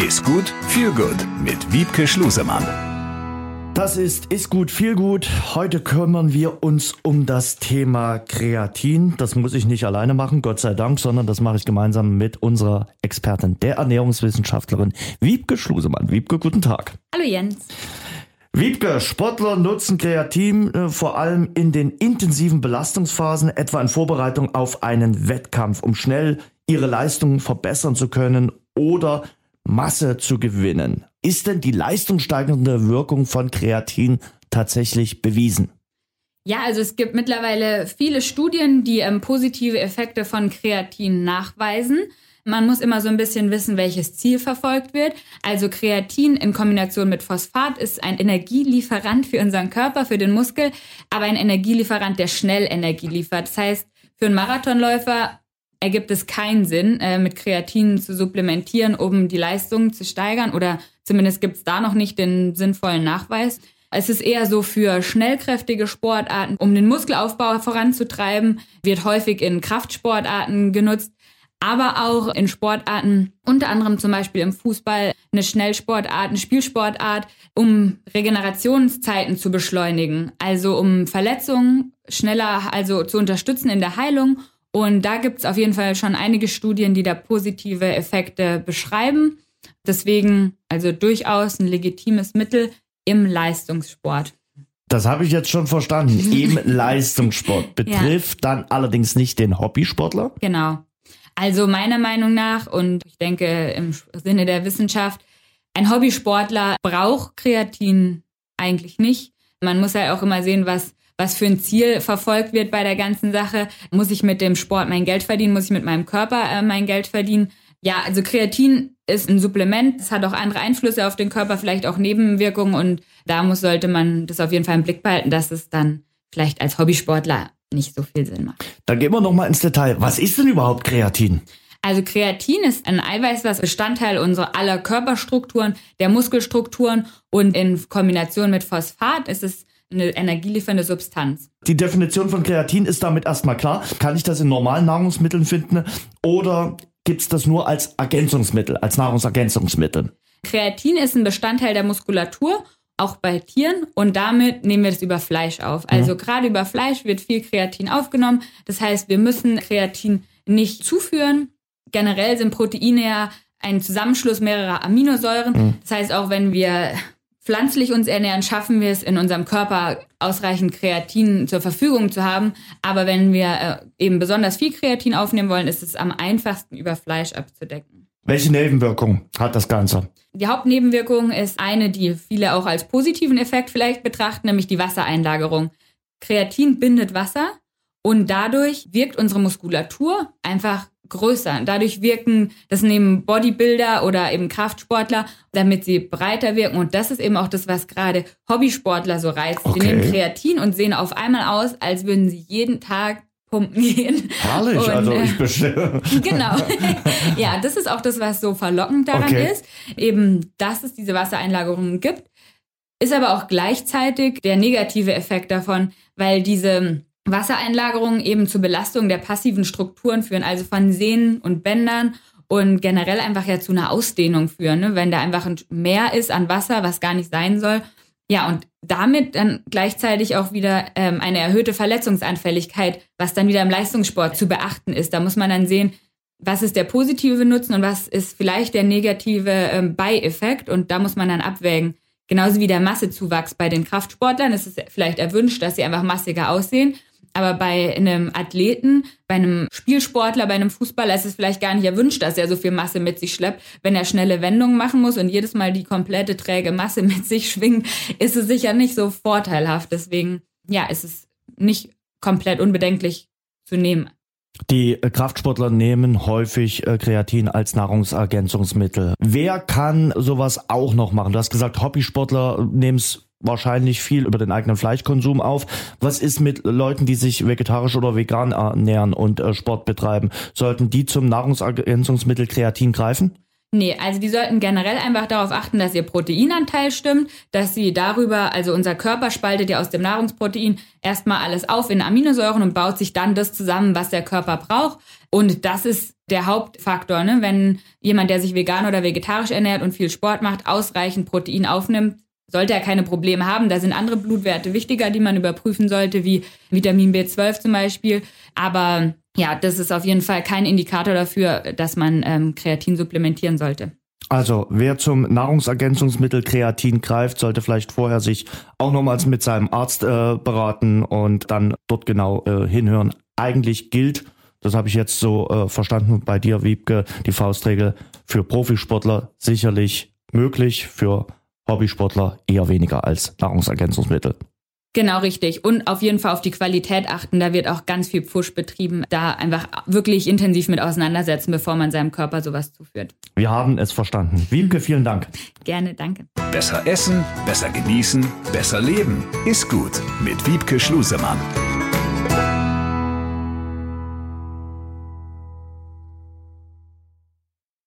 Ist gut, viel gut mit Wiebke Schlusemann. Das ist Ist gut, viel gut. Heute kümmern wir uns um das Thema Kreatin. Das muss ich nicht alleine machen, Gott sei Dank, sondern das mache ich gemeinsam mit unserer Expertin, der Ernährungswissenschaftlerin Wiebke Schlusemann. Wiebke, guten Tag. Hallo Jens. Wiebke, Sportler nutzen Kreatin äh, vor allem in den intensiven Belastungsphasen, etwa in Vorbereitung auf einen Wettkampf, um schnell ihre Leistungen verbessern zu können oder Masse zu gewinnen. Ist denn die leistungssteigernde Wirkung von Kreatin tatsächlich bewiesen? Ja, also es gibt mittlerweile viele Studien, die ähm, positive Effekte von Kreatin nachweisen. Man muss immer so ein bisschen wissen, welches Ziel verfolgt wird. Also Kreatin in Kombination mit Phosphat ist ein Energielieferant für unseren Körper, für den Muskel, aber ein Energielieferant, der schnell Energie liefert. Das heißt, für einen Marathonläufer ergibt es keinen Sinn, äh, mit Kreatin zu supplementieren, um die Leistung zu steigern oder zumindest gibt es da noch nicht den sinnvollen Nachweis. Es ist eher so für schnellkräftige Sportarten, um den Muskelaufbau voranzutreiben, wird häufig in Kraftsportarten genutzt, aber auch in Sportarten, unter anderem zum Beispiel im Fußball, eine Schnellsportart, eine Spielsportart, um Regenerationszeiten zu beschleunigen, also um Verletzungen schneller, also zu unterstützen in der Heilung und da gibt es auf jeden Fall schon einige Studien, die da positive Effekte beschreiben. Deswegen also durchaus ein legitimes Mittel im Leistungssport. Das habe ich jetzt schon verstanden. Im Leistungssport betrifft ja. dann allerdings nicht den Hobbysportler. Genau. Also meiner Meinung nach und ich denke im Sinne der Wissenschaft, ein Hobbysportler braucht Kreatin eigentlich nicht. Man muss halt auch immer sehen, was was für ein Ziel verfolgt wird bei der ganzen Sache. Muss ich mit dem Sport mein Geld verdienen? Muss ich mit meinem Körper äh, mein Geld verdienen? Ja, also Kreatin ist ein Supplement. Es hat auch andere Einflüsse auf den Körper, vielleicht auch Nebenwirkungen. Und da muss, sollte man das auf jeden Fall im Blick behalten, dass es dann vielleicht als Hobbysportler nicht so viel Sinn macht. Dann gehen wir nochmal ins Detail. Was ist denn überhaupt Kreatin? Also Kreatin ist ein Eiweiß, was Bestandteil unserer aller Körperstrukturen, der Muskelstrukturen und in Kombination mit Phosphat ist es eine energieliefernde Substanz. Die Definition von Kreatin ist damit erstmal klar. Kann ich das in normalen Nahrungsmitteln finden oder gibt es das nur als Ergänzungsmittel, als Nahrungsergänzungsmittel? Kreatin ist ein Bestandteil der Muskulatur, auch bei Tieren und damit nehmen wir das über Fleisch auf. Also mhm. gerade über Fleisch wird viel Kreatin aufgenommen. Das heißt, wir müssen Kreatin nicht zuführen. Generell sind Proteine ja ein Zusammenschluss mehrerer Aminosäuren. Mhm. Das heißt, auch wenn wir pflanzlich uns ernähren, schaffen wir es in unserem Körper ausreichend Kreatin zur Verfügung zu haben. Aber wenn wir äh, eben besonders viel Kreatin aufnehmen wollen, ist es am einfachsten über Fleisch abzudecken. Welche Nebenwirkung hat das Ganze? Die Hauptnebenwirkung ist eine, die viele auch als positiven Effekt vielleicht betrachten, nämlich die Wassereinlagerung. Kreatin bindet Wasser und dadurch wirkt unsere Muskulatur einfach größer. Dadurch wirken, das nehmen Bodybuilder oder eben Kraftsportler, damit sie breiter wirken. Und das ist eben auch das, was gerade Hobbysportler so reizt. Okay. Die nehmen Kreatin und sehen auf einmal aus, als würden sie jeden Tag pumpen gehen. Herrlich, und, also ich bestelle. genau. ja, das ist auch das, was so verlockend daran okay. ist. Eben, dass es diese Wassereinlagerungen gibt. Ist aber auch gleichzeitig der negative Effekt davon, weil diese Wassereinlagerungen eben zur Belastung der passiven Strukturen führen, also von Sehnen und Bändern und generell einfach ja zu einer Ausdehnung führen, ne? wenn da einfach ein Meer ist an Wasser, was gar nicht sein soll. Ja, und damit dann gleichzeitig auch wieder ähm, eine erhöhte Verletzungsanfälligkeit, was dann wieder im Leistungssport zu beachten ist. Da muss man dann sehen, was ist der positive Nutzen und was ist vielleicht der negative ähm, Beieffekt. Und da muss man dann abwägen. Genauso wie der Massezuwachs bei den Kraftsportlern ist es vielleicht erwünscht, dass sie einfach massiger aussehen. Aber bei einem Athleten, bei einem Spielsportler, bei einem Fußballer ist es vielleicht gar nicht erwünscht, dass er so viel Masse mit sich schleppt. Wenn er schnelle Wendungen machen muss und jedes Mal die komplette träge Masse mit sich schwingt, ist es sicher nicht so vorteilhaft. Deswegen, ja, ist es nicht komplett unbedenklich zu nehmen. Die äh, Kraftsportler nehmen häufig äh, Kreatin als Nahrungsergänzungsmittel. Wer kann sowas auch noch machen? Du hast gesagt, Hobbysportler nehmen es wahrscheinlich viel über den eigenen Fleischkonsum auf. Was ist mit Leuten, die sich vegetarisch oder vegan ernähren und äh, Sport betreiben? Sollten die zum Nahrungsergänzungsmittel Kreatin greifen? Nee, also die sollten generell einfach darauf achten, dass ihr Proteinanteil stimmt, dass sie darüber, also unser Körper spaltet ja aus dem Nahrungsprotein erstmal alles auf in Aminosäuren und baut sich dann das zusammen, was der Körper braucht. Und das ist der Hauptfaktor, ne? wenn jemand, der sich vegan oder vegetarisch ernährt und viel Sport macht, ausreichend Protein aufnimmt, sollte er keine Probleme haben. Da sind andere Blutwerte wichtiger, die man überprüfen sollte, wie Vitamin B12 zum Beispiel. Aber ja, das ist auf jeden Fall kein Indikator dafür, dass man ähm, Kreatin supplementieren sollte. Also wer zum Nahrungsergänzungsmittel Kreatin greift, sollte vielleicht vorher sich auch nochmals mit seinem Arzt äh, beraten und dann dort genau äh, hinhören. Eigentlich gilt, das habe ich jetzt so äh, verstanden bei dir, Wiebke, die Faustregel für Profisportler sicherlich möglich, für Hobbysportler eher weniger als Nahrungsergänzungsmittel. Genau richtig. Und auf jeden Fall auf die Qualität achten. Da wird auch ganz viel Push betrieben. Da einfach wirklich intensiv mit auseinandersetzen, bevor man seinem Körper sowas zuführt. Wir haben es verstanden. Wiebke, vielen Dank. Gerne, danke. Besser essen, besser genießen, besser leben. Ist gut mit Wiebke Schlusemann.